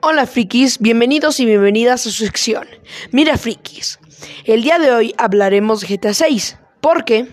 Hola frikis, bienvenidos y bienvenidas a su sección. Mira frikis, el día de hoy hablaremos de GTA 6, porque